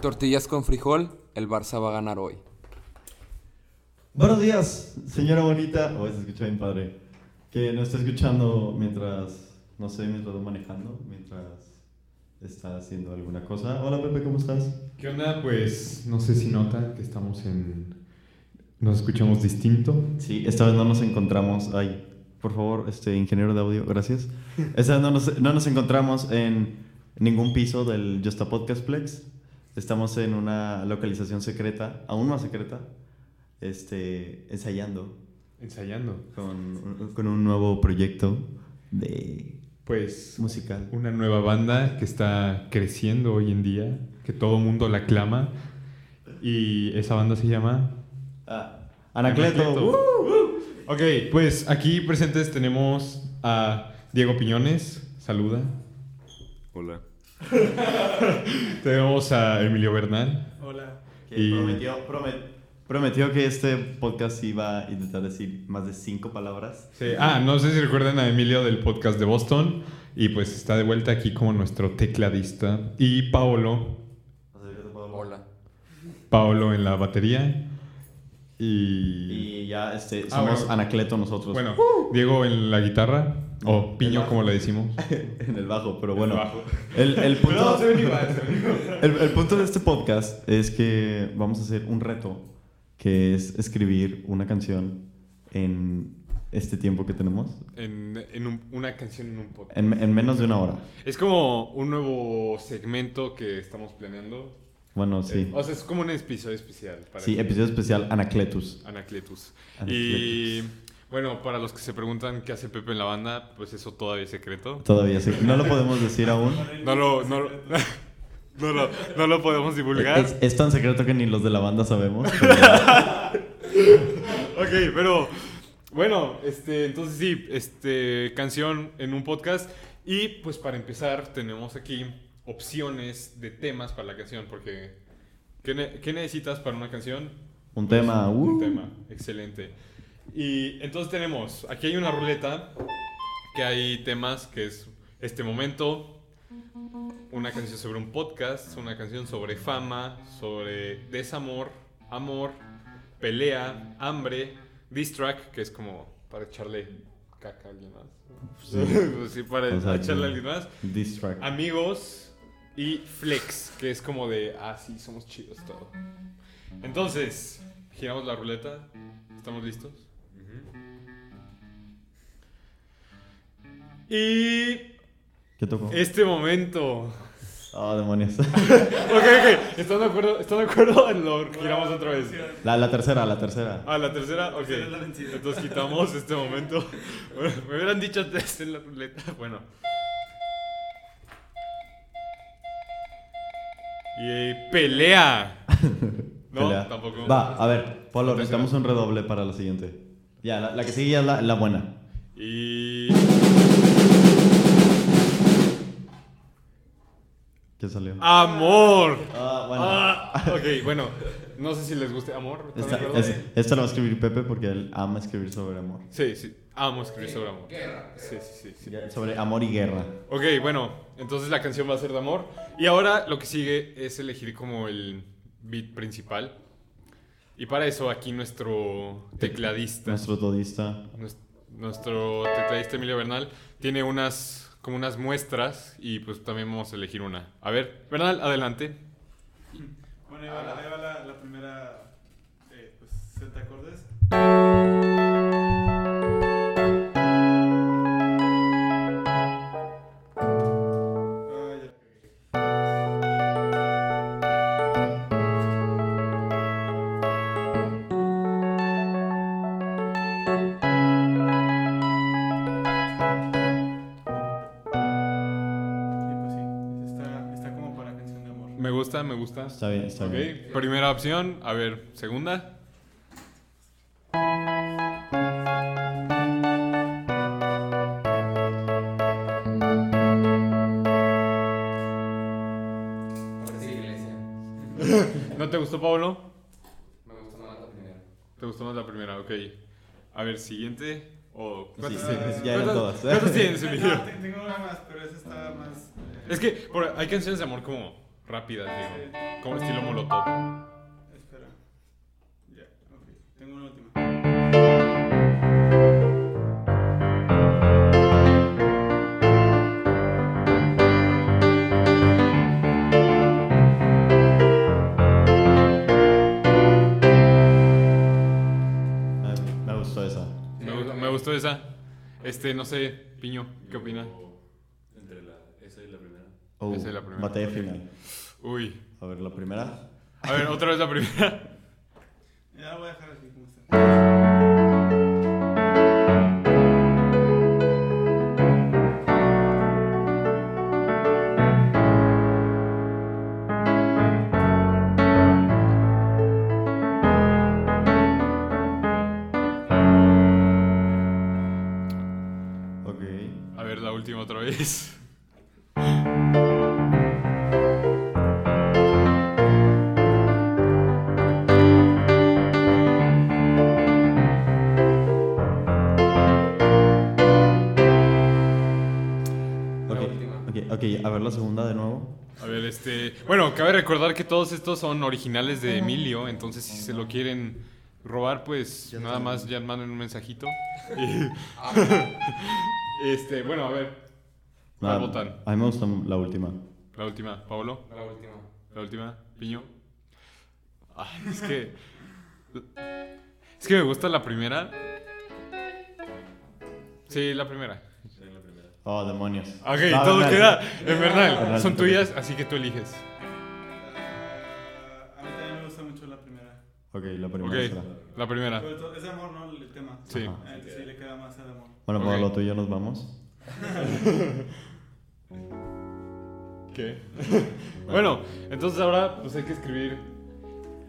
Tortillas con frijol, el Barça va a ganar hoy. Buenos días, señora bonita. Oh, se escucha bien padre. Que nos está escuchando mientras, no sé, mientras va manejando, mientras está haciendo alguna cosa. Hola Pepe, ¿cómo estás? ¿Qué onda? Pues no sé si nota que estamos en... Nos escuchamos distinto. Sí, esta vez no nos encontramos. Ay, por favor, este ingeniero de audio, gracias. Esta vez no nos, no nos encontramos en ningún piso del Justa Podcast Plex. Estamos en una localización secreta, aún más secreta, este, ensayando Ensayando. con, con un nuevo proyecto de Pues musical. una nueva banda que está creciendo hoy en día, que todo mundo la aclama. Y esa banda se llama... Ah, Anacleto. Anacleto. Ok, pues aquí presentes tenemos a Diego Piñones. Saluda. Hola. Tenemos a Emilio Bernal. Hola. Que Y- prometió, promet- prometió que este podcast iba a intentar decir más de cinco palabras. Sí, Ah, no sé si recuerdan a Emilio del podcast de Boston. Y pues está de vuelta aquí como nuestro tecladista. Y Paolo. Hola. Paolo en la batería. Y. Y ya este, Ah, somos bueno. Anacleto nosotros. Bueno, Diego en la guitarra. O Piño, como le decimos. en el bajo, pero bueno. El bajo. El, el punto, el, el punto de este podcast es que vamos a hacer un reto que es escribir una canción en este tiempo que tenemos, En, en un- una canción en un podcast. en, en menos de una hora. Es como un nuevo segmento que estamos planeando. Bueno, sí. Eh, o sea, es como un episodio especial. Para Sí, episodio especial Anacletus. Anacletus. Anacletus. Y bueno, para los que se preguntan qué hace Pepe en la banda, pues eso todavía es secreto. Todavía sí. No lo podemos decir aún. No lo, no, lo- no lo, no lo podemos divulgar. Es, es tan secreto que ni los de la banda sabemos. pero- Ok, pero bueno, este, entonces sí, este, canción en un podcast. Y pues para empezar tenemos aquí opciones de temas para la canción, porque ¿qué, ne- qué necesitas para una canción? Un tema. Un uh. tema, excelente. Y entonces tenemos, aquí hay una ruleta, que hay temas que es este momento, una canción sobre un podcast, una canción sobre fama, sobre desamor, amor, pelea, hambre, diss track, que es como para echarle caca a alguien más. Sí, para O sea, echarle a alguien más. Diss track. Amigos y flex, que es como de, ah, sí, somos chidos todo. Entonces, giramos la ruleta. ¿Estamos listos? Y ¿Qué tocó? este momento. Oh, demonios. Ok, ok. ¿Están de acuerdo? ¿Están de acuerdo? Lo giramos otra vez. La, la tercera, la tercera. Ah, la tercera, ok. Entonces quitamos este momento. Bueno, me hubieran dicho antes en la ruleta. Bueno. Y pelea. No, Pelea. tampoco. Va, a ver, tercera. necesitamos un redoble para la siguiente. Ya, la, la que sigue ya es la, la buena. Y. ¿Qué salió? Amor. Ah, bueno. Ah, ok, bueno. No sé si les guste amor. ¿están de Esta, es- esta la va a escribir Pepe porque él ama escribir sobre amor. Sí, sí. Amo escribir sobre amor. Sí, sí, sí. sí. Ya, Sobre amor y guerra. Ok, bueno, entonces la canción va a ser de amor. Y ahora lo que sigue es elegir como el beat principal. Y para eso aquí nuestro tecladista, Nuestro todista. nues- nuestro tecladista Emilio Bernal, tiene unas como unas muestras y pues también vamos a elegir una. A ver, Bernal, adelante. Bueno, ahí va la, ahí va la, la primera eh, pues, de acordes. Gusta. Está bien, está Ok, bien. primera opción, a ver, segunda. ¿No te gustó, Pablo? Me gustó más la primera. ¿Te gustó más la primera? Ok. A ver, siguiente. O Sí, ¿Cuántas sí, ya eran ¿Cuántas- todas. ¿Cuántas tienes, Emilio? No, te- tengo una más, pero esa está más. eh, Es que por- hay canciones de amor como rápidas, digo. Como estilo molotov. Espera. Ya, ok. Tengo una última. Ah, Me gustó esa. Me, gu- me gustó esa. Este, no sé, Piño, ¿qué opina? Entre la, esa y la primera. Oh, Esa es la primera. Batalla final. Uy. A ver, la primera. A ver, otra vez la primera. Ya la voy a dejar así como está. Bueno, cabe recordar que todos estos son originales de Emilio. Entonces, si se lo quieren robar, pues Ya nada más ya manden un mensajito. Este, bueno, a ver. ¿Cuál Ah, votan? A mí me gusta la última. La última, Pablo. La última. La última, Piño. Ay, es que. Es que me gusta la primera. Sí, la primera. Sí, la primera. Oh, demonios. Ok, No, todo queda en verdad. Son tuyas, así que tú eliges. Ok, la primera la es de amor, ¿no? El tema. Sí. Ajá. Ah, entonces sí le queda más al amor. Bueno. Pablo, tú y yo nos vamos. ¿Qué? bueno, entonces ahora pues hay que escribir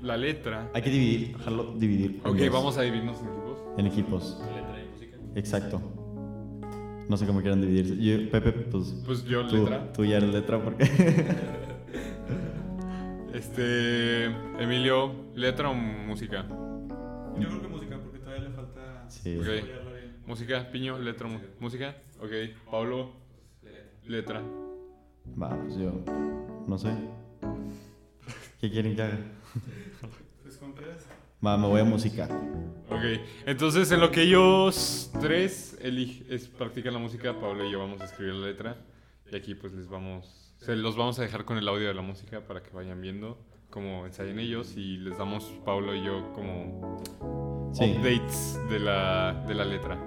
la letra. Hay que dividir, dejarlo dividir. Ok, vamos a dividirnos en equipos. En equipos. Letra y música. Exacto. No sé cómo quieran dividirse. Yo, Pepe, pues. Pues yo Tú, letra. tú ya eres letra porque. Este. Emilio, letra o música. Yo creo que música, porque todavía le falta Sí. Ok. desarrollarla bien. Música, Piño, letra, mu- música. Ok, Pablo, letra. Va, pues yo. No sé. ¿Qué quieren que haga? Pues con. Va, me voy a música. Ok, entonces en lo que ellos tres elige- es, practican la música, Pablo y yo vamos a escribir la letra. Y aquí pues les vamos, se los vamos a dejar con el audio de la música para que vayan viendo cómo ensayen ellos y les damos, Pablo y yo, como Sí. updates de la, de la letra.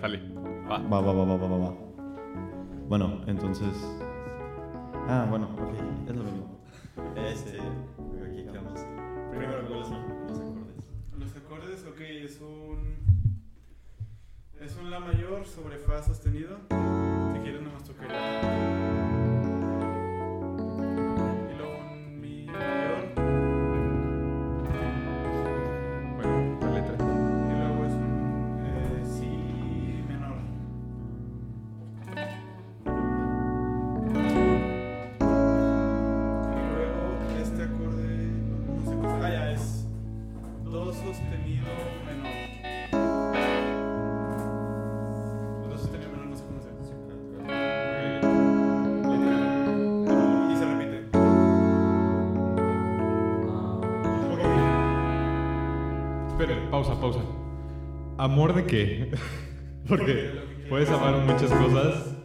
Sale, va. Va, va, va, va, va, va, va. Bueno, entonces. Ah, bueno, ok, es lo mismo. Este. Aquí quedamos. Primero, ¿cuáles son los acordes? Los acordes, ok, es un. Es un La mayor sobre Fa sostenido. Si quieres, nomás tocaría. Pausa, pausa. ¿Amor de qué? Porque puedes amar muchas cosas.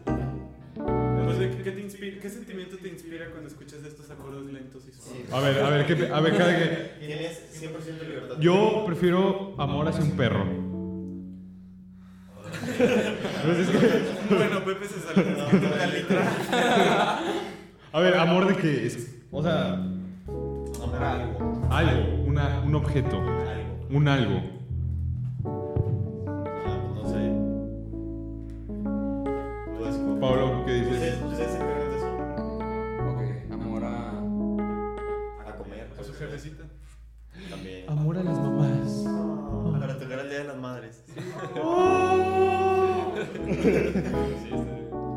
Pues, ¿qué, qué te inspira, ¿Qué sentimiento te inspira cuando escuchas estos acordes lentos y suaves? A ver, a ver, ¿qué, a ver, cada que... Tienes 100% libertad. Yo prefiero amor hacia un perro. Bueno, Pepe se salió de la letra. A ver, amor de qué es. O sea, Amor a algo. algo, una, un objeto, Algo. Un algo. Ah, no sé. Pablo, ¿qué dices? Encargan de eso. Ok, amor a. A comer. A su jefecita. También. Amor a las mamás. Para tocar el día de las madres.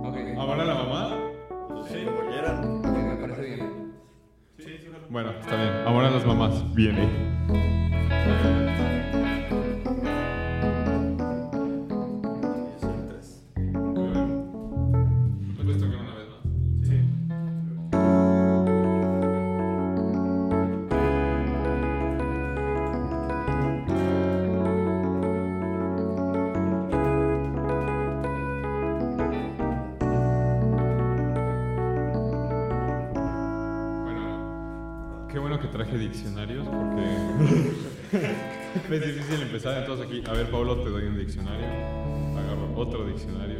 Ok, ¿Amor a la mamá? Sí, como quieran. me parece bien. Sí, sí, claro. Bueno, está bien. Amor a las mamás. Viene. diccionarios porque es difícil empezar. Entonces aquí, a ver, Pablo, te doy un diccionario. Agarro otro diccionario.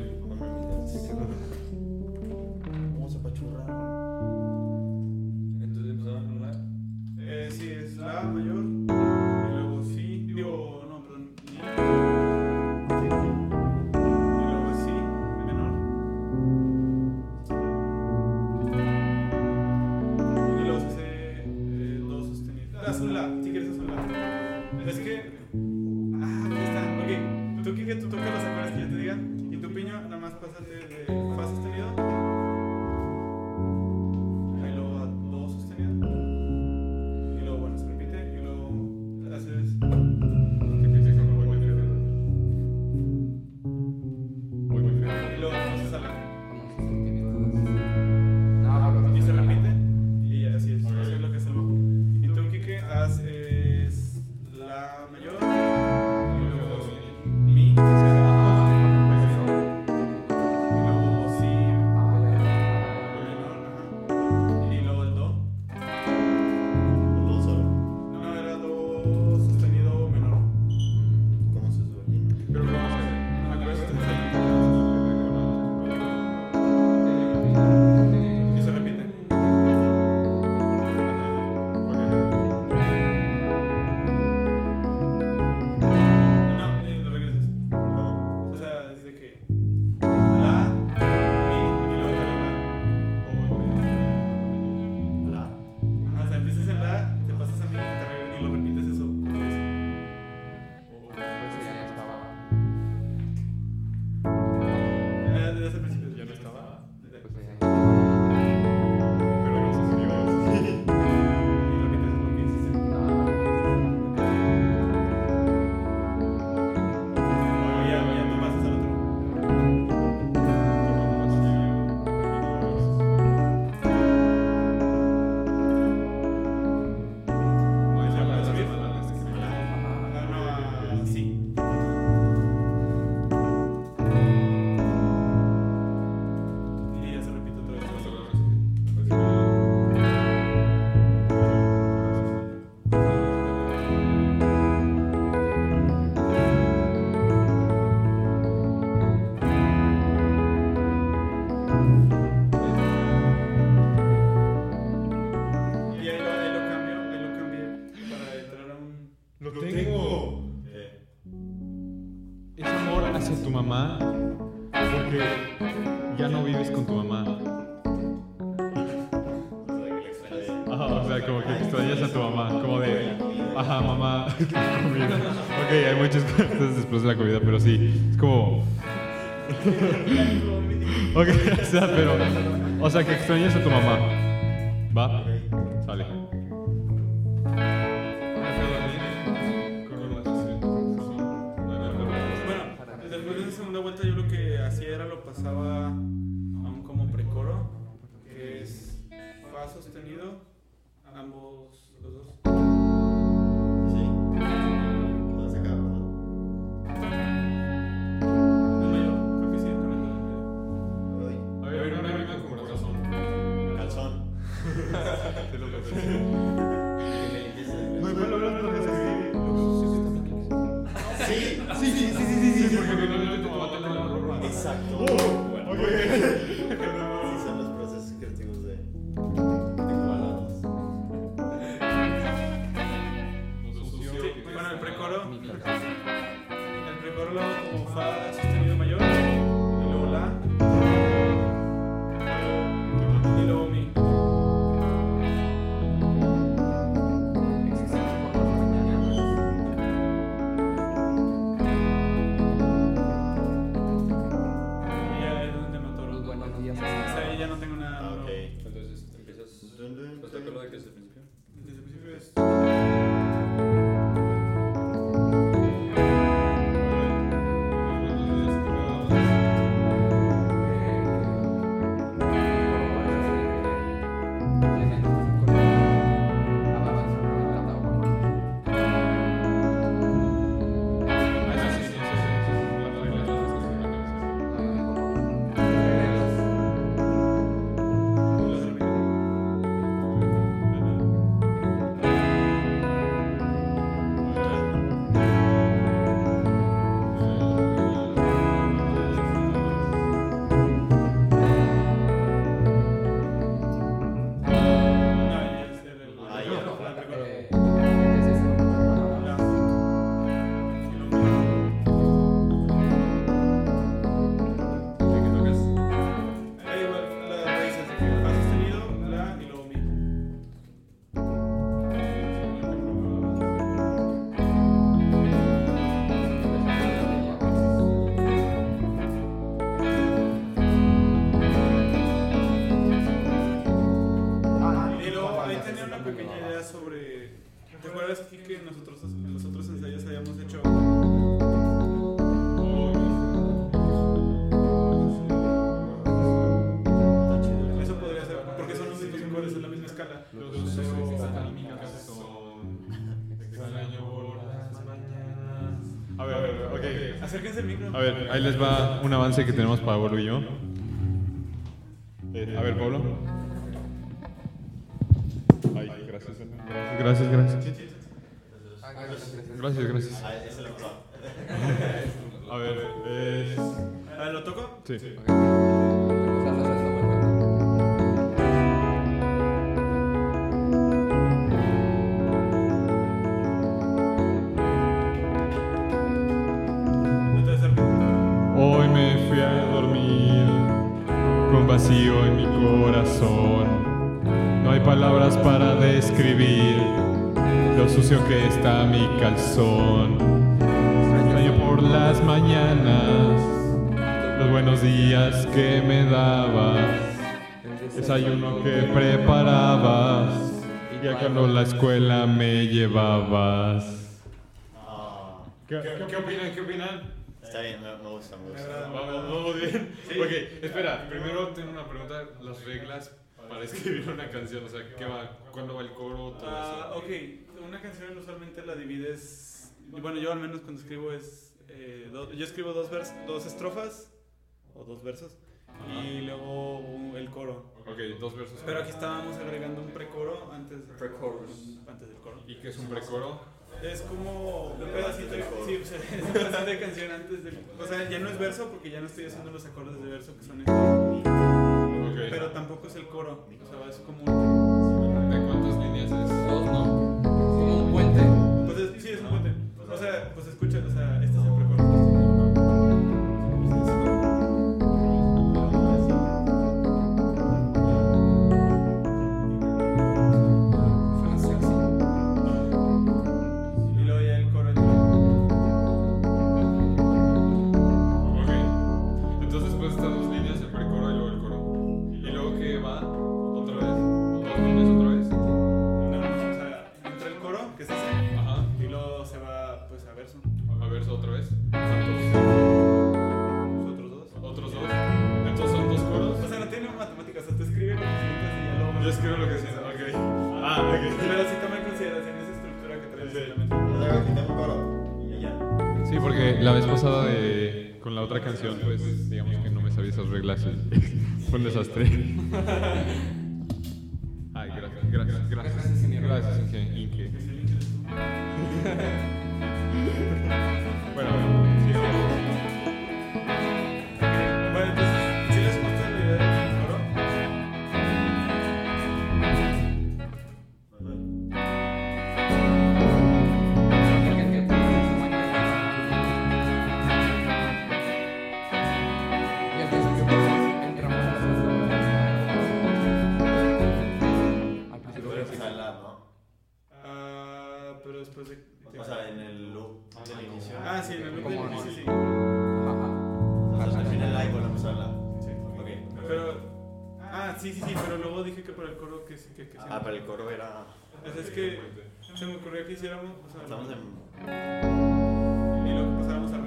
ya no vives con tu mamá. Ajá, o sea, como que extrañas a tu mamá, como de, ajá, mamá, comida. Ok, hay muchas cosas después de la comida, pero sí, es como... Ok, o sea, pero, o sea, que extrañas a tu mamá, ¿va? A ver, ahí les va un avance que tenemos para Pablo y yo. Eh, a ver, Pablo. Ay, gracias. Gracias, gracias. Gracias, gracias. A ver, es... ¿lo toco? Sí. No No hay palabras para describir lo sucio que está mi calzón. Extraño por las mañanas los buenos días que me dabas, desayuno que preparabas y a cuando la escuela me llevabas. Ah, ¿Qué, qué opinan? ¿Qué opinan? Está bien, me, me gusta, me gusta. Vamos, vamos bien. Ok, espera, primero tengo una pregunta. Las reglas para escribir una canción, o sea, ¿qué va? ¿Cuándo va el coro? Todo Ah, eso. ok, una canción usualmente la divides. Bueno, yo al menos cuando escribo es. eh, do- yo escribo dos, vers dos estrofas o dos versos y luego un- el coro. Ok, dos versos. Pero aquí estábamos agregando un precoro antes, Pre-chorus. antes del coro. ¿Y qué es un precoro? Es como un pedacito, de- sí, o sea, es un pedacito de canción antes del. O sea, ya no es verso porque ya no estoy haciendo los acordes de verso que son estos. Ok. Pero tampoco es el coro. O sea, es como un. ¿De cuántas líneas es? Dos, ¿no? Como un puente. Pues es- sí, es un puente. O sea, pues escucha, sea, es que se me ocurrió que hiciéramos. O sea, en. Y luego que pasáramos a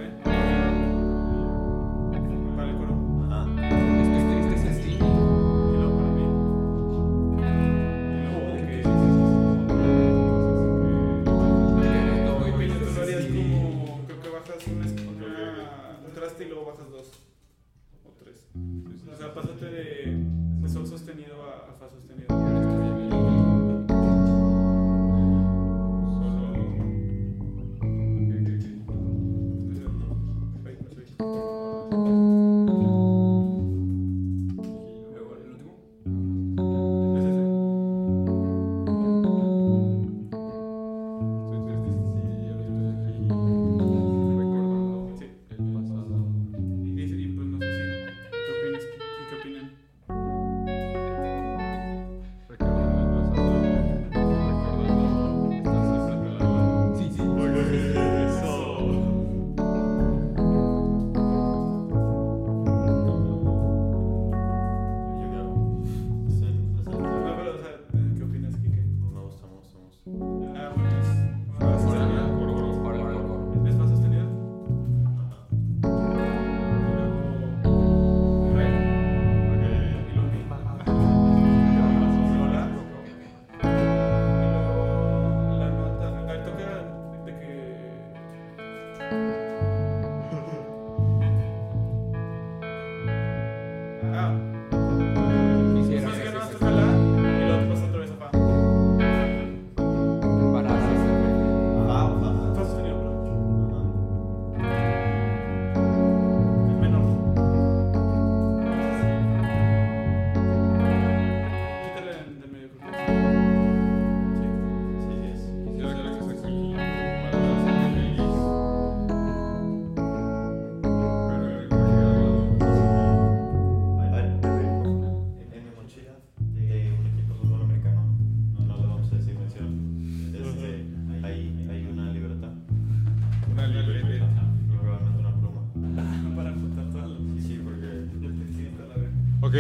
Ah.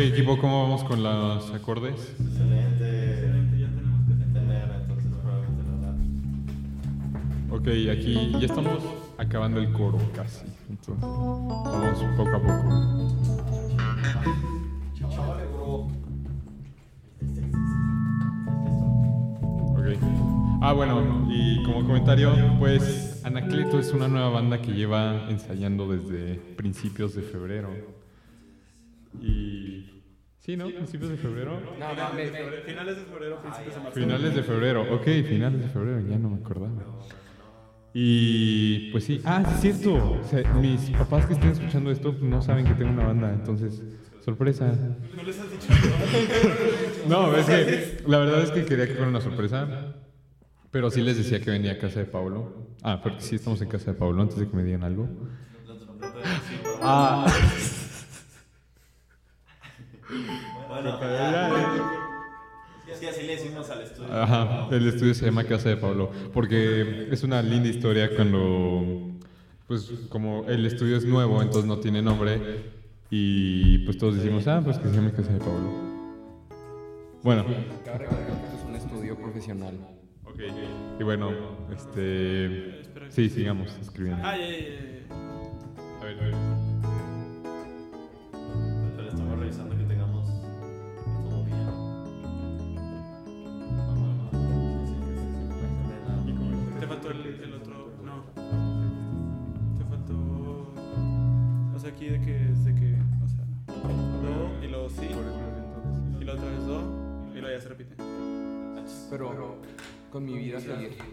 Ok, equipo, ¿cómo vamos con los acordes? excelente Excelente, ya tenemos que tener. entonces probablemente no. Ok, aquí ya estamos acabando el coro casi. Entonces, vamos poco a poco. Ok. Ah, bueno, y como comentario, pues Anacleto es una nueva banda que lleva ensayando desde principios de febrero. Sí, ¿no? Principios de febrero. No, Finales de mames. febrero- Finales de febrero, principios de marzo. Finales de febrero, ok, finales de febrero, ya no me acordaba. Y pues sí, ah, es cierto. O sea, mis papás que estén escuchando esto pues, no saben que tengo una banda, entonces, sorpresa. No les has dicho. No, es que la verdad es que quería que fuera una sorpresa, pero sí les decía que venía a casa de Pablo. Ah, porque sí estamos en casa de Pablo antes de que me digan algo. Ah, Así le decimos al estudio. Ajá, el estudio se llama Casa de Pablo, porque es una linda historia cuando, pues como el estudio es nuevo, entonces no tiene nombre, y pues todos decimos, ah, pues que se llame Casa de Pablo. Bueno, es un estudio profesional. ok, y bueno, este, sí, sigamos escribiendo. Ah. A ver, a ver.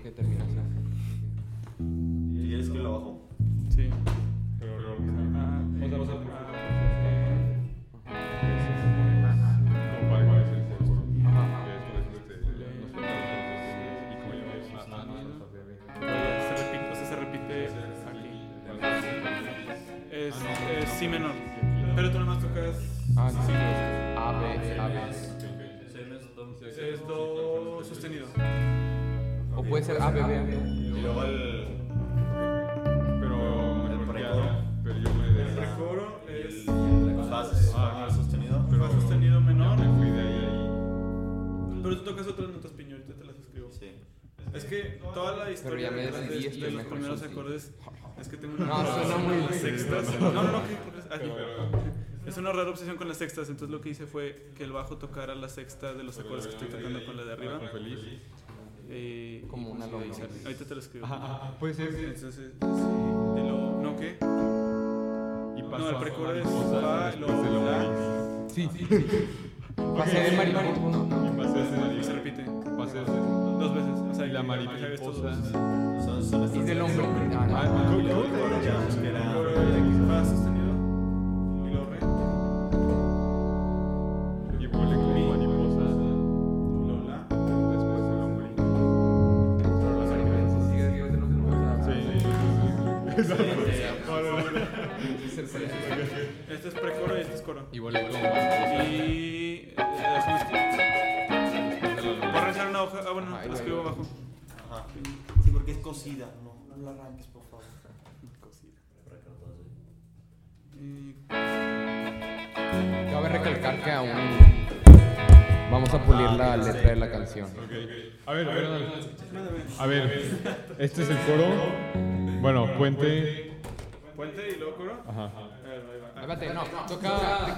Que termina Pero tú tocas otras notas piño, ahorita te las escribo. Sí. Es que toda la historia de, de los primeros acordes es que tengo una No, suena muy- con las sextas. No, no, no, aquí. Es una rara obsesión con las sextas, entonces lo que hice fue que el bajo tocara la sexta de los acordes que estoy tocando con la de arriba. Y, Como una pues, ahí loma. sale. Ahorita te lo escribo. Ajá, ajá, puede ser. Entonces, sí. ¿no qué? Y No, el a precoro es fa, lo la. Sí, sí, sí. Pasé de mariposa. Y se repite. Pasé dos veces. O sea, Y la mariposa. Y del hombre. Este es precoro y este es coro. Y vuelve como mariposa. Y. cosida. No, no la arranques, por favor. Y. Cabe recalcar que aún Vamos a pulir la letra de la canción. A ver, a ver. A ver, este es el coro. Bueno, puente. Puente y luego coro. Ajá. A ver, ahí va. Espérate, no, toca,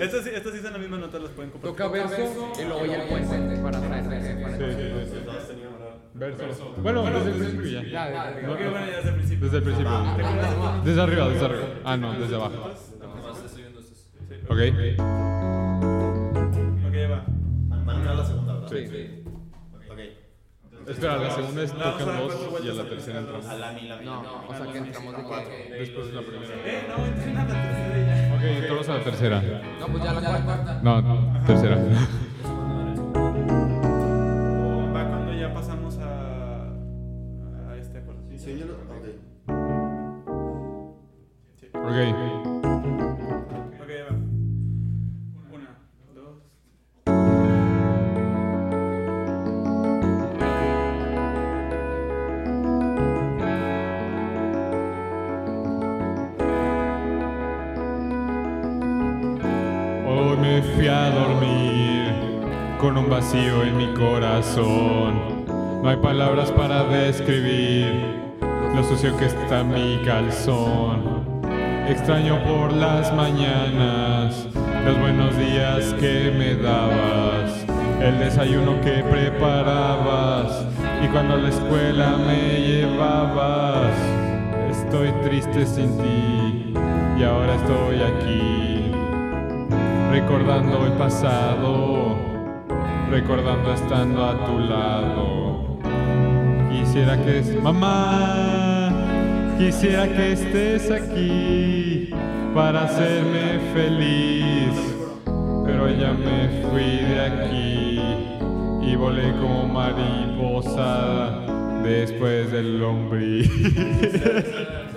Estas sí, estas sí son las mismas notas, las pueden compartir. toca verso y luego ya el puente para traer. Sí, sí, sí. Verso. Bueno, desde el principio ya. Ya, ya, ya. Ok, bueno, ya desde el principio. Desde el principio. Desde arriba, desde arriba. Ah, no, desde abajo. Ok. Ok, ya va. Entrar la segunda, ¿verdad? Sí. Ok. Espera, la segunda es tocan dos cuatro y a la tercera entramos. A la mi, la mi. No, o sea que entramos de que. Después es la primera. Eh, no, entré a la tercera y ya. Ok, entramos a la tercera. No, pues ya la cuarta. No, tercera. No hay palabras para describir lo sucio que está mi calzón. Extraño por las mañanas los buenos días que me dabas, el desayuno que preparabas y cuando a la escuela me llevabas. Estoy triste sin ti y ahora estoy aquí recordando el pasado, recordando estando a tu lado. Quisiera que es mamá, quisiera que estés aquí para hacerme feliz, pero ya me fui de aquí y volé como mariposa después del lombriz.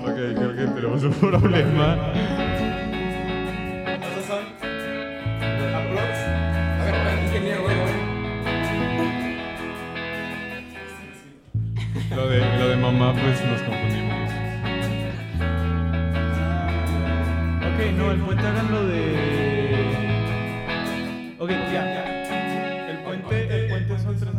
Ok, creo que tenemos un problema. Pues nos confundimos. Ok, no, el puente hagan lo de. Ok, ya, ya. El puente, el puente son tres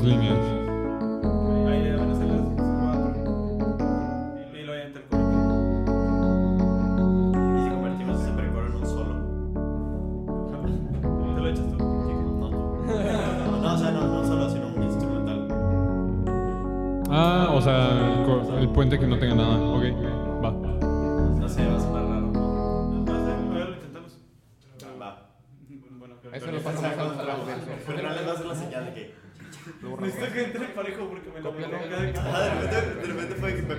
sea,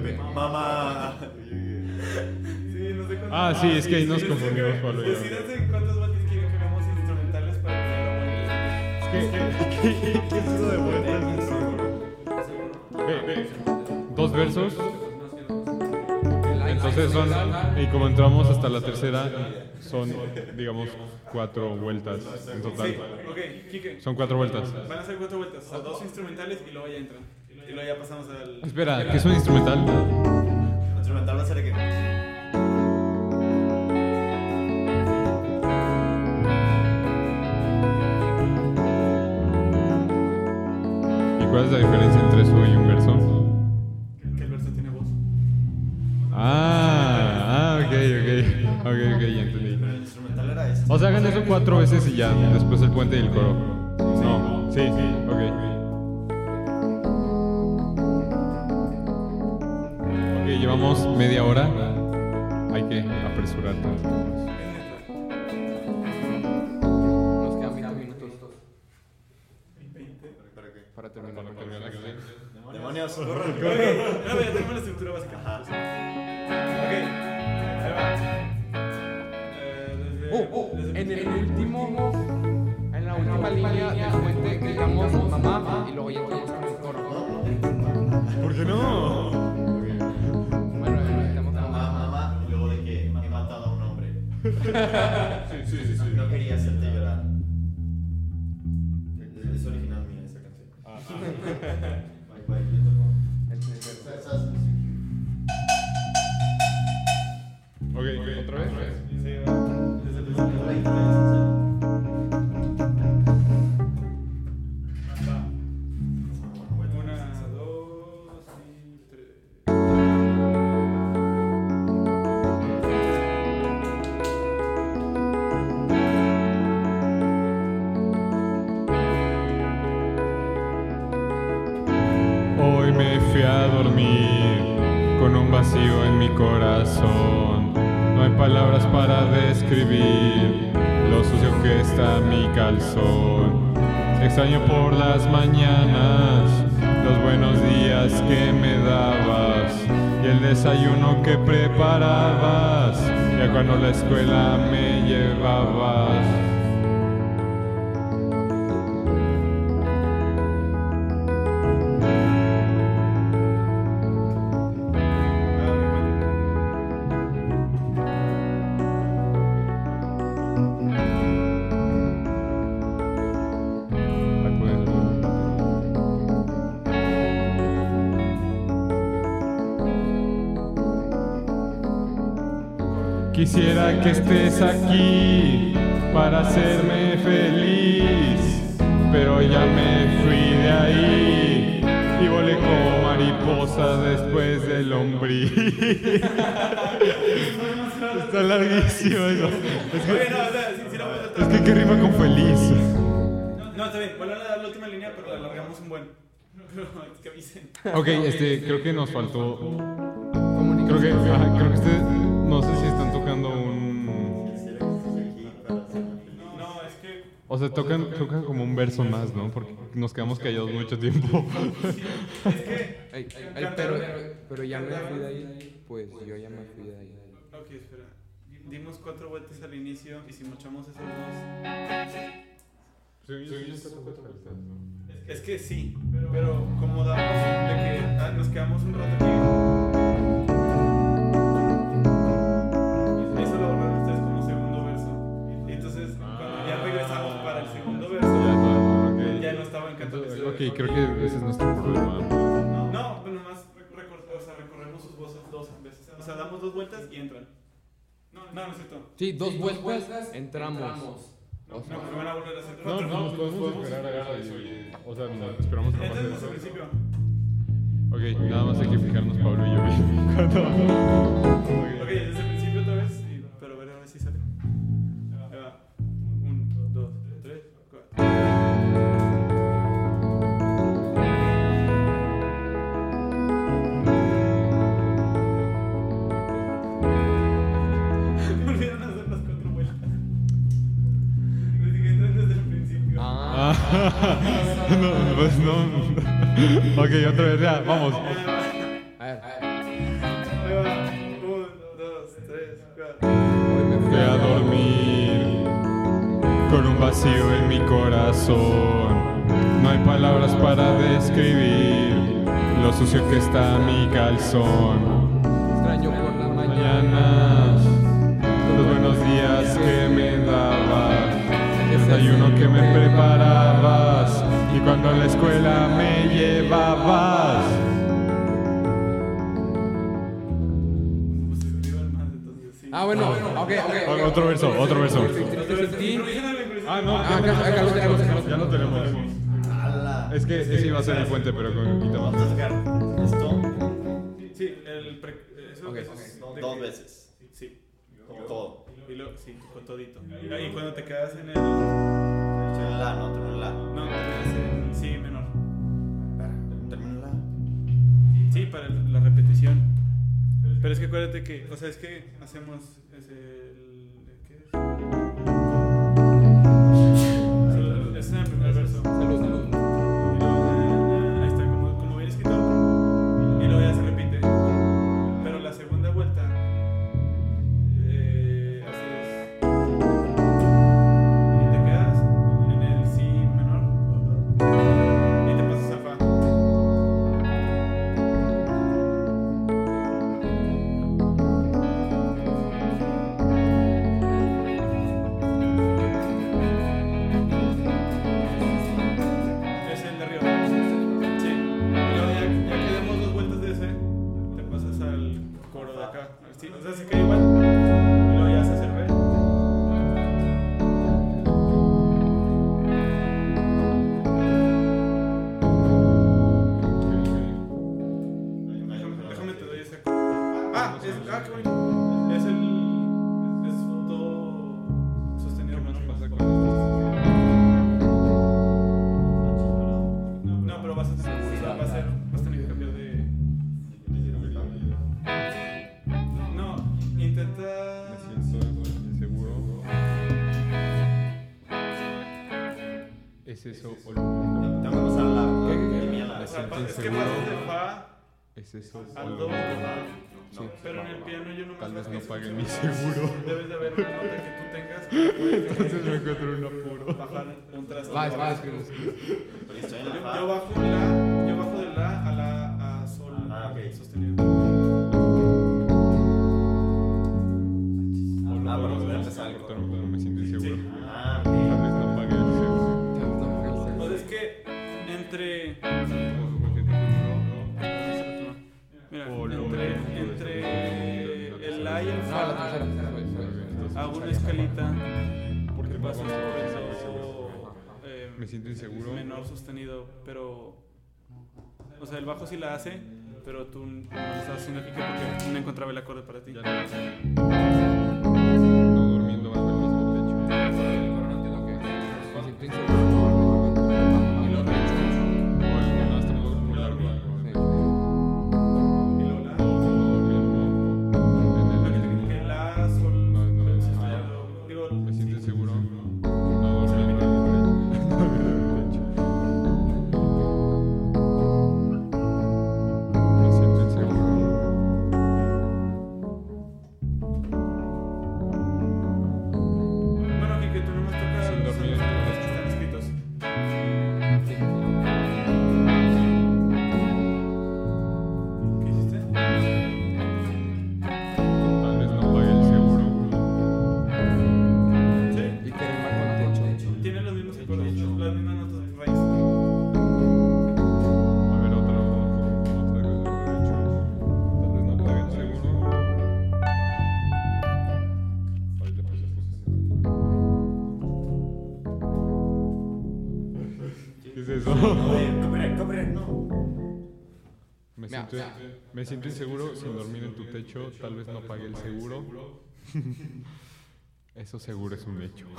Pepe. Mamá. Sí, no sé cuántos. Ah, sí, es que ahí nos confundimos, Pablo. Decídense cuántos batis quieren que hagamos instrumentales para que lo ¿Qué, qué es eso de vueltas? Ve, ve. Dos versos. Entonces son, y como entramos hasta la tercera, son, digamos, cuatro vueltas en total. Sí, ok, Kike. Son cuatro vueltas. Van a ser cuatro vueltas, o sea, dos instrumentales y luego ya entran. Y luego ya pasamos al. Espera, ¿qué es un instrumental? Instrumental va a ser de que. ¿Y cuál es la diferencia entre eso y un verso? Que el verso tiene voz. Ah, ah, ok, ok. Ok, ok, ya entendí. Pero el instrumental era ese. O sea, hagan eso cuatro veces y ya, después el puente y el coro. No, sí, ok. Llevamos media hora. Hay que apresurar. Nos quedan 20 minutos ¿Para qué? para terminar. Para terminar la canción. Demonios, Ok, ¿otra vez? Sí, Extraño por las mañanas los buenos días que me dabas y el desayuno que preparabas. Ya cuando la escuela me llevabas. Que estés aquí para hacerme feliz, pero ya me fui de ahí y volé como mariposa después del lombriz. Está larguísimo eso. Es que, no, la es que ¿qué rima con feliz. No, está bien, vuelvan a dar la última línea, pero la alargamos un buen. Pero que avisen. Ok, este, creo que nos faltó. Comunicación. Creo que, creo que ustedes, no sé si están tocando un. O sea, tocan, tocan como un verso más, ¿no? Porque nos quedamos callados mucho tiempo. Es que. Pero, pero ya me fui de ahí. Pues yo ya me fui de ahí. Ok, espera. Dimos cuatro vueltas al inicio y si mochamos esos dos. Es que sí, pero como damos de que ah, nos quedamos un rato aquí. Ok, creo que ese es nuestro problema. No, pero nomás recor- o sea, recorremos sus voces dos veces. O sea, damos dos vueltas y entran. No, no, no es cierto. Sí, dos vueltas, entramos. No, sea, porque van a volver a hacer No, no, podemos esperar a eso y. O sea, no, esperamos que no pase Entonces, desde eso. el principio. Ok, nada más hay que fijarnos, Pablo y yo. Ok, desde el principio Ok, otra vez, ya, vamos. a ver. Ahí va. Uno, dos, tres, cuatro. Hoy me Fui a dormir con un vacío en mi corazón. No hay palabras para describir lo sucio que está mi calzón. Extraño por mañanas. Mañanas, los buenos días que me dabas, el desayuno que me preparabas cuando a la escuela me llevabas. Pues entonces sí. Ah, bueno, ok, ok. ok. Otro verso, otro verso. Ah, no, Ah, acá- acá lo tenemos, ya lo tenemos. Es que ese iba a ser el puente, pero con quita Vamos más. esto Sí, el pre, eso, dos, veces, Sí. Como todo. Y luego, sí, con todito. Y cuando te quedas en el. En la, no, termino en la. No, te quedas en sí menor. Termino la. Sí, para la repetición. Pero es que acuérdate que, o sea, es que hacemos es acá. Sí, ¿Es eso o al lo do. Sí. Pero en el piano yo no Tal vez no paguen mi seguro. Debes de haber una nota que tú tengas que Entonces me encuentro en un apuro. bajar un traste. Va, va, escribe, escribe. Estoy en Yo, yo bajo la, yo bajo de la a la a sol Ah, ok. sostenido. Ah, O bueno, lo voy a voy a empezar. empezar, pero pero me siento inseguro. La tercera. hago una escalita Porque que pasa por a do eh, Me siento inseguro. menor sostenido, pero o sea, el bajo sí la hace, pero tú no lo estás haciendo aquí que porque no encontraba el acorde para ti. Siento, me siento inseguro sin dormir en tu techo, tal vez no pague el seguro. Eso seguro es un hecho.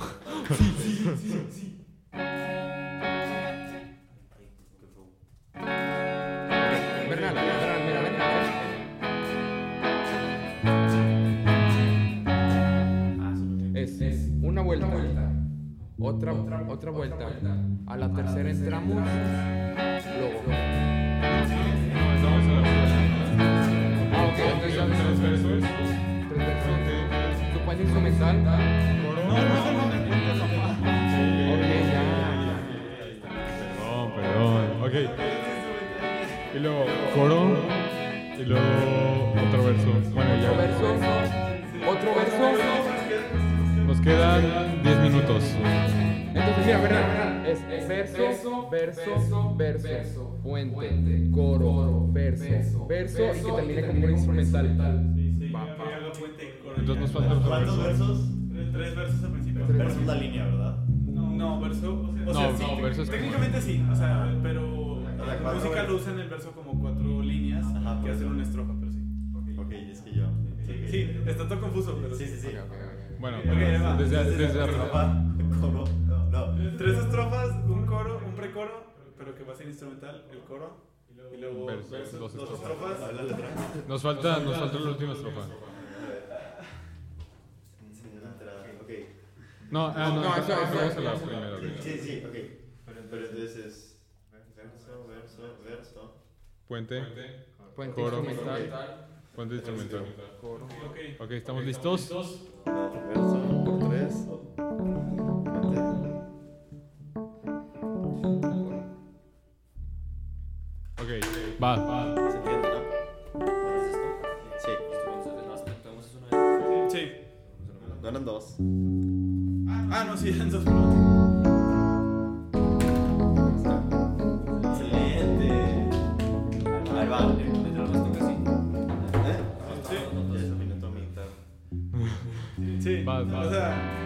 Bernal, Bernal, mira, ven, ven. Es una vuelta, otra, otra vuelta. A la tercera entramos, luego. Ya. Perdón, perdón. Ok. Y luego coro. Y luego otro verso. Bueno, Otro ya. verso, otro verso. Nos quedan 10 minutos. Entonces, mira, Bernal, es verso, verso, verso, puente, coro, verso, verso y que termine con un instrumental. Entonces nos falta otro ¿Cuántos verso. versos? Tres, versos al principio. Pero es una línea, ¿verdad? No, verso. O sea, No, sí, no, verso es como- Técnicamente sí, o sea, pero la música lo usa en el verso como cuatro líneas Ajá, que hacen una estrofa, pero sí. Ok, es que yo. Sí, sí, está todo confuso, pero Sí, sí, sí. Ok. Bueno, desde, desde arriba. Coro. No. Tres estrofas, un coro, un precoro, pero que va a ser instrumental, el coro, y luego Verso, versos, dos dos estrofas. la. Nos falta, nos falta la última estrofa. No, ah, no, No, no, eso- eso- vamos a la eso- primera. hecho. Sí, sí, ok. Pero entonces es. Verso, verso, verso. Puente, Puente Coro. instrumental, puente instrumental. coro. Ok. Ok, ¿estamos listos? No, verso, tres. Ok, va, va. ¿Se entiende, no? ¿Es esto? Sí. Sí. No eran dos. Ah, no, sí, eran dos. Excelente. Ahí va, mientras nos así. ¿Eh? Sí. Sí. Sí. sí. sí.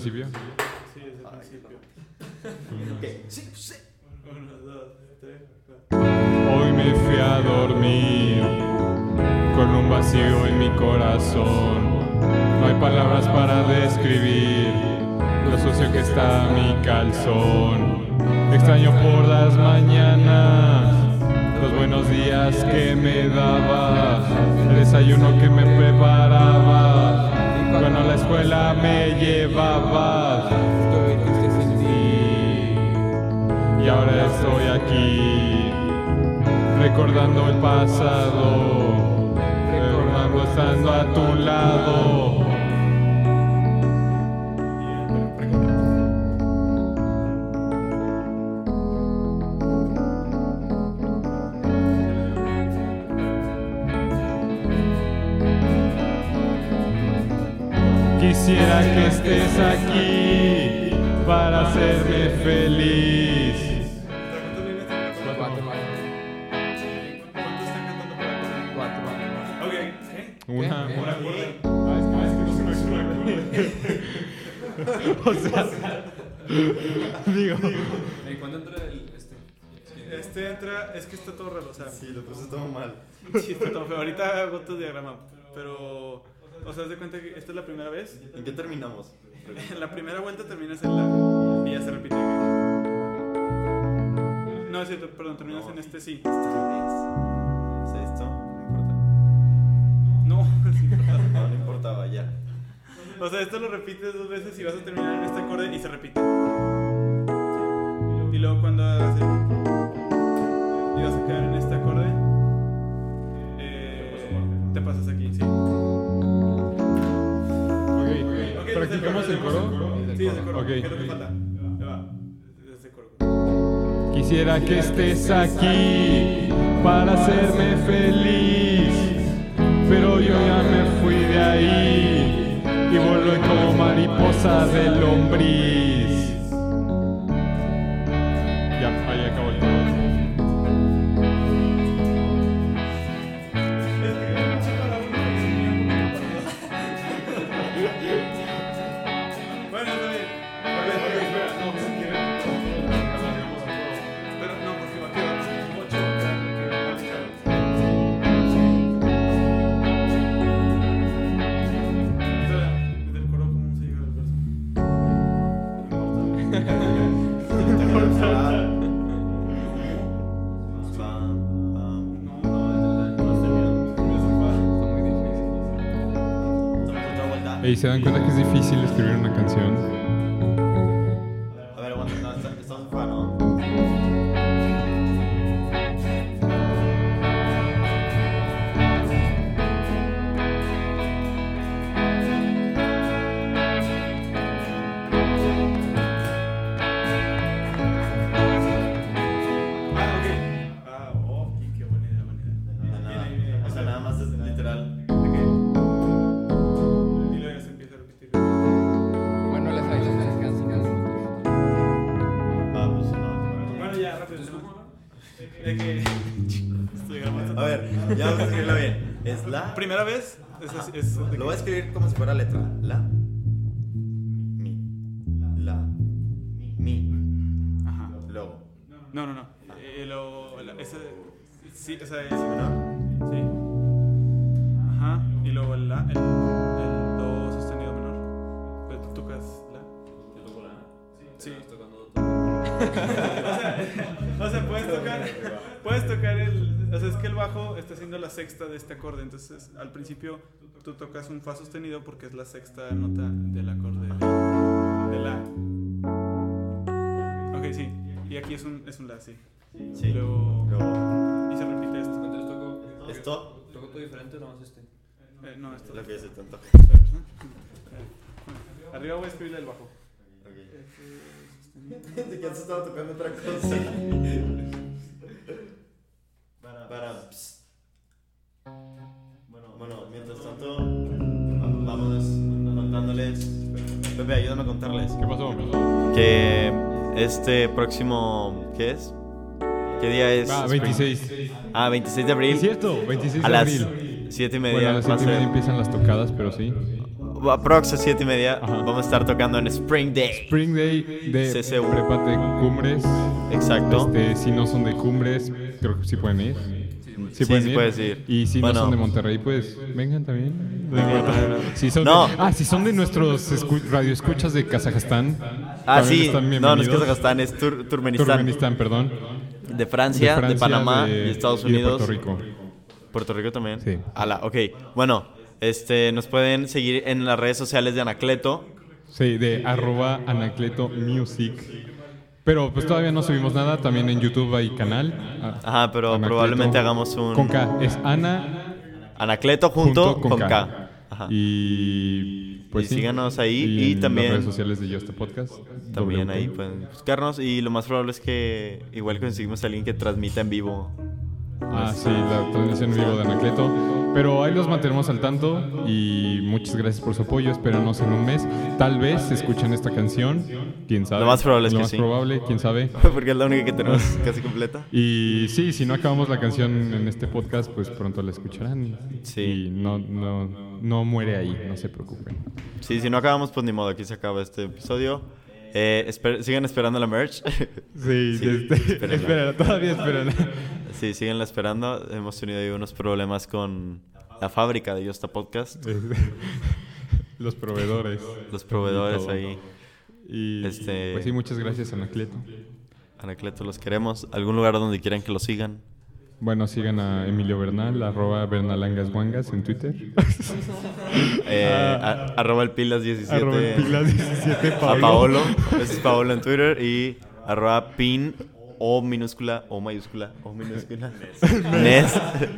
Principio. Sí, desde el principio. Sí, sí. Uno, dos, tres, cuatro. Hoy me fui a dormir con un vacío en mi corazón. No hay palabras para describir lo sucio que está mi calzón. Extraño por las mañanas los buenos días que me dabas, el desayuno que me preparabas, cuando a la escuela me llevabas. Estuve triste sin ti. Y ahora estoy aquí, recordando el pasado, recordando estando a tu lado. Quisiera que estés aquí para hacerme feliz. Una, una. O sea, digo, ¿Y cuándo entra el este? Este entra, es que está todo raro, o sea, Sí, lo puse todo mal. sí está todo feo. Ahorita hago tu diagrama, pero, o sea, haz de cuenta que esta es la primera vez. ¿En qué terminamos? La primera vuelta terminas en la y ya se repite. No, es cierto, perdón, terminas en este sí. ¿Es esto? No, No importa. sí, perdón. No, no importaba, ya. O sea, esto lo repites dos veces y vas a terminar en este acorde y se repite. Y luego cuando hagas el... Y vas a quedar en este acorde. eh, te pasas aquí, Ok, ¿practicamos desde el coro? Sí, es el coro. Ok. ¿Qué es lo que falta? El coro. Quisiera que estés aquí para hacerme feliz, pero yo ya me fui de ahí y volví como mariposa de lombriz. ¿Y se dan cuenta que es difícil escribir una canción? Sí, o sea, es. Menor. Sí. Ajá. Y luego el la, el, el do sostenido menor. Pero tú tocas la. Yo toco la Sí. Estoy tocando O sea, o sea, puedes tocar, puedes tocar el, o sea, es que el bajo está haciendo la sexta de este acorde, entonces al principio tú tocas un fa sostenido porque es la sexta nota del acorde de la. Ok, sí. Y aquí es un, es un la, sí. Sí. Luego, luego. Y se repite esto. Entonces tocó. ¿Esto? ¿Tocó todo diferente o nomás este? Eh, no, esto. Lo que hice tanto. Eh, arriba voy a escribirle el bajo. Ok. Eh, De que antes estaba tocando otra cosa. Para. Para. Pues. Bueno, bueno, mientras tanto, vámonos contándoles. Pepe, ayúdame a contarles. ¿Qué pasó? Que este próximo. ¿Qué es? ¿Qué día es? Ah, Spring? 26. Ah, 26 de abril. Es cierto, 26 A de las abril. 7 y Bueno, media. a las va a 7 y media empiezan las tocadas, pero sí. Aprox a 7 y media. Ajá. Vamos a estar tocando en Spring Day. Spring Day de CCU. Prepate Cumbres. Exacto. Este, si no son de Cumbres, creo que sí pueden ir. Sí, pueden sí puedes ir. Y si Bueno. no son de Monterrey, pues vengan también. Vengan, vengan. Si son No. de, ah, si son de nuestros escu- radioescuchas de Kazajstán. Ah, sí. están No, no es. Kazajstán, es Tur- Turkmenistán. Turkmenistán, perdón. De Francia, de, Panamá de- y Estados y de Unidos. Puerto Rico. Puerto Rico también. Sí. Ala, ok. Bueno, este, nos pueden seguir en las redes sociales de Anacleto. Sí, de arroba Anacleto Music. Pero pues todavía no subimos nada. También en YouTube hay canal. Ajá, pero Anacleto. probablemente hagamos un Con K. Es Ana Anacleto junto, junto con, K. Ajá. Y pues Y sí. síganos ahí, Y, y en también- las redes sociales de Just a Podcast. También ahí pueden buscarnos y lo más probable es que igual conseguimos a alguien que transmita en vivo. Ah, sí, la transmisión en vivo de Anacleto. Pero ahí los mantenemos al tanto y muchas gracias por su apoyo. Espéranos en un mes. Tal vez escuchen esta canción. Quién sabe. Lo más probable es Lo que más sí. probable, quién sabe. Porque es la única que tenemos casi completa. Y sí, si no acabamos la canción en este podcast, pues pronto la escucharán. Sí. Y no, no, no muere ahí, no se preocupen. Sí, si no acabamos, pues ni modo, aquí se acaba este episodio. Eh, esper- sigan esperando la merch. Sí, Sí, este, espérenla. todavía esperen. sí, síganla esperando. Hemos tenido ahí unos problemas con la fábrica de Yosta Podcast. Los proveedores. Los proveedores Todo. ahí. Y Este- pues sí, muchas gracias, Anacleto. Anacleto, los queremos. ¿Algún lugar donde quieran que lo sigan? Bueno, sigan a Emilio Bernal, arroba bernalangasguangas en Twitter. Eh, Ah. a- arroba el pilas 17. arroba pilas 17 a Paolo. Paolo. Es Paolo en Twitter. Y arroba pin o minúscula o mayúscula o minúscula. Nes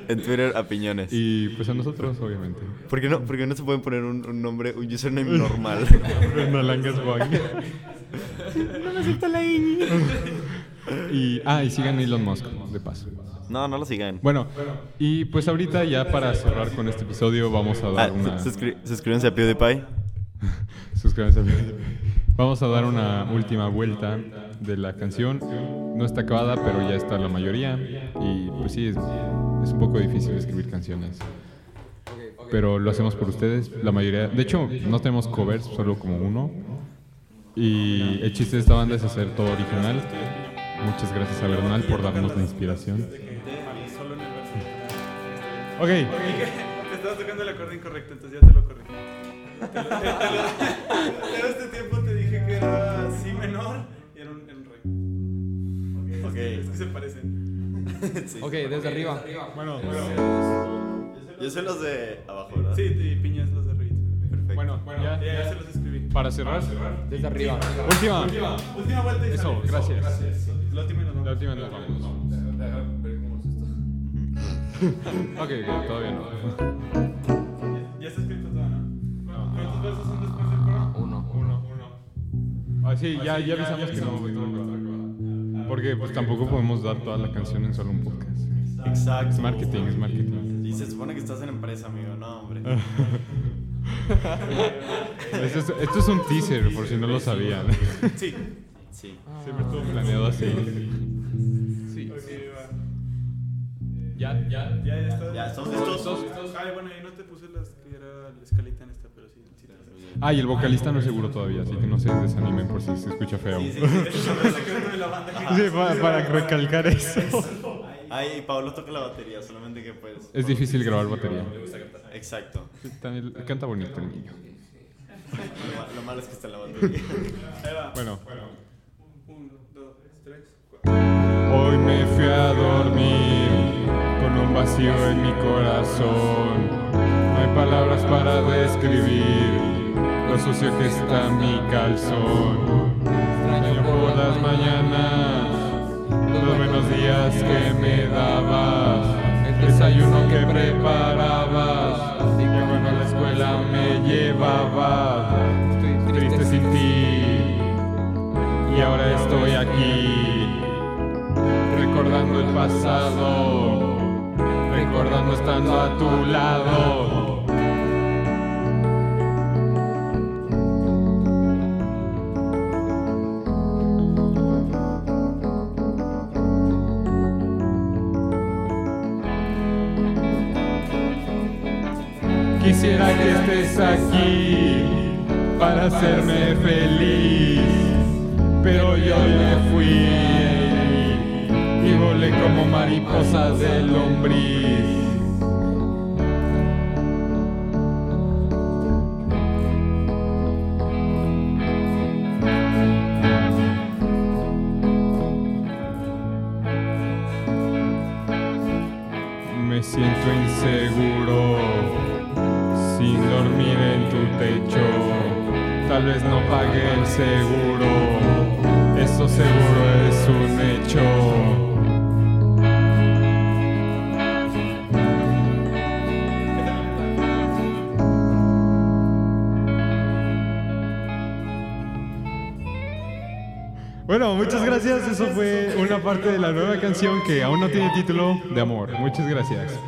en Twitter a piñones. Y pues a nosotros, obviamente. ¿Por qué no, por qué no se pueden poner un, un nombre, un username normal? Bernalangasguangas. no me acepta la ñ. Y, ah, y sigan a Elon Musk, de paso. No, no lo sigan. Bueno, y pues ahorita ya para cerrar con este episodio vamos a Ah, dar una... suscri- suscríbanse a PewDiePie. Suscríbanse a Vamos a dar una última vuelta de la canción. No está acabada, pero ya está la mayoría. Y pues sí, es, es un poco difícil escribir canciones. Pero lo hacemos por ustedes. La mayoría... De hecho, no tenemos covers, solo como uno. Y el chiste de esta banda es hacer todo original. Muchas gracias a Bernal por darnos la inspiración. Ok. Te estabas tocando el acorde incorrecto, entonces ya te lo corregí. Te lo- te- te lo- este tiempo te dije que era si menor y era un, un re. Ok. Es que se parecen. Ok, desde arriba. Bueno, Yo soy los de abajo, ¿verdad? Sí, y piñas los de arribita. Perfecto. bueno, ya, Ya, ya ya. se los escribí. Para cerrar, Desde arriba. última. Última vuelta y Eso, sale. gracias. La última y nos vamos. La última nos vamos. Ok, ok, todavía no. Ya está escrito todo, ¿no? ¿Cuántos versos son después del coro? Uno. Uno, uno. Ah, sí, ya, ya avisamos que no. Porque pues tampoco podemos dar toda la canción en solo un podcast. Exacto. Es marketing, es marketing. Y se supone que estás en empresa, amigo. No, hombre. Esto es, esto es un teaser, por si no lo sabían. Sí. Sí. Siempre estuvo planeado así. Ya, ya. Ya, ya está. Ya, ¿estamos listos? Ay, bueno, ahí no te puse las que era la escalita en esta, pero sí. sí Ah, y el vocalista no es seguro todavía, así que no se desanimen por si se escucha feo. Sí, sí, Sí, para, para recalcar eso. Ay, y Pablo toca la batería, solamente que pues. Es difícil grabar batería. Exacto. También canta bonito el niño. Lo, ma- lo malo es que está en la batería. Bueno. Uno, dos, tres, cuatro. Hoy me fui a dormir vacío en mi corazón. No hay palabras para describir lo sucio que está mi calzón. Extraño por las mañanas los buenos días que me dabas, el desayuno que preparabas y que cuando a la escuela me llevabas. Triste sin ti y ahora estoy aquí recordando el pasado, recordando estando a tu lado. Quisiera que estés aquí para hacerme feliz, pero yo me fui como mariposa de lombriz. Me siento inseguro sin dormir en tu techo. Tal vez no pague el seguro. Eso fue una parte de la nueva canción que aún no tiene título de amor. Muchas gracias.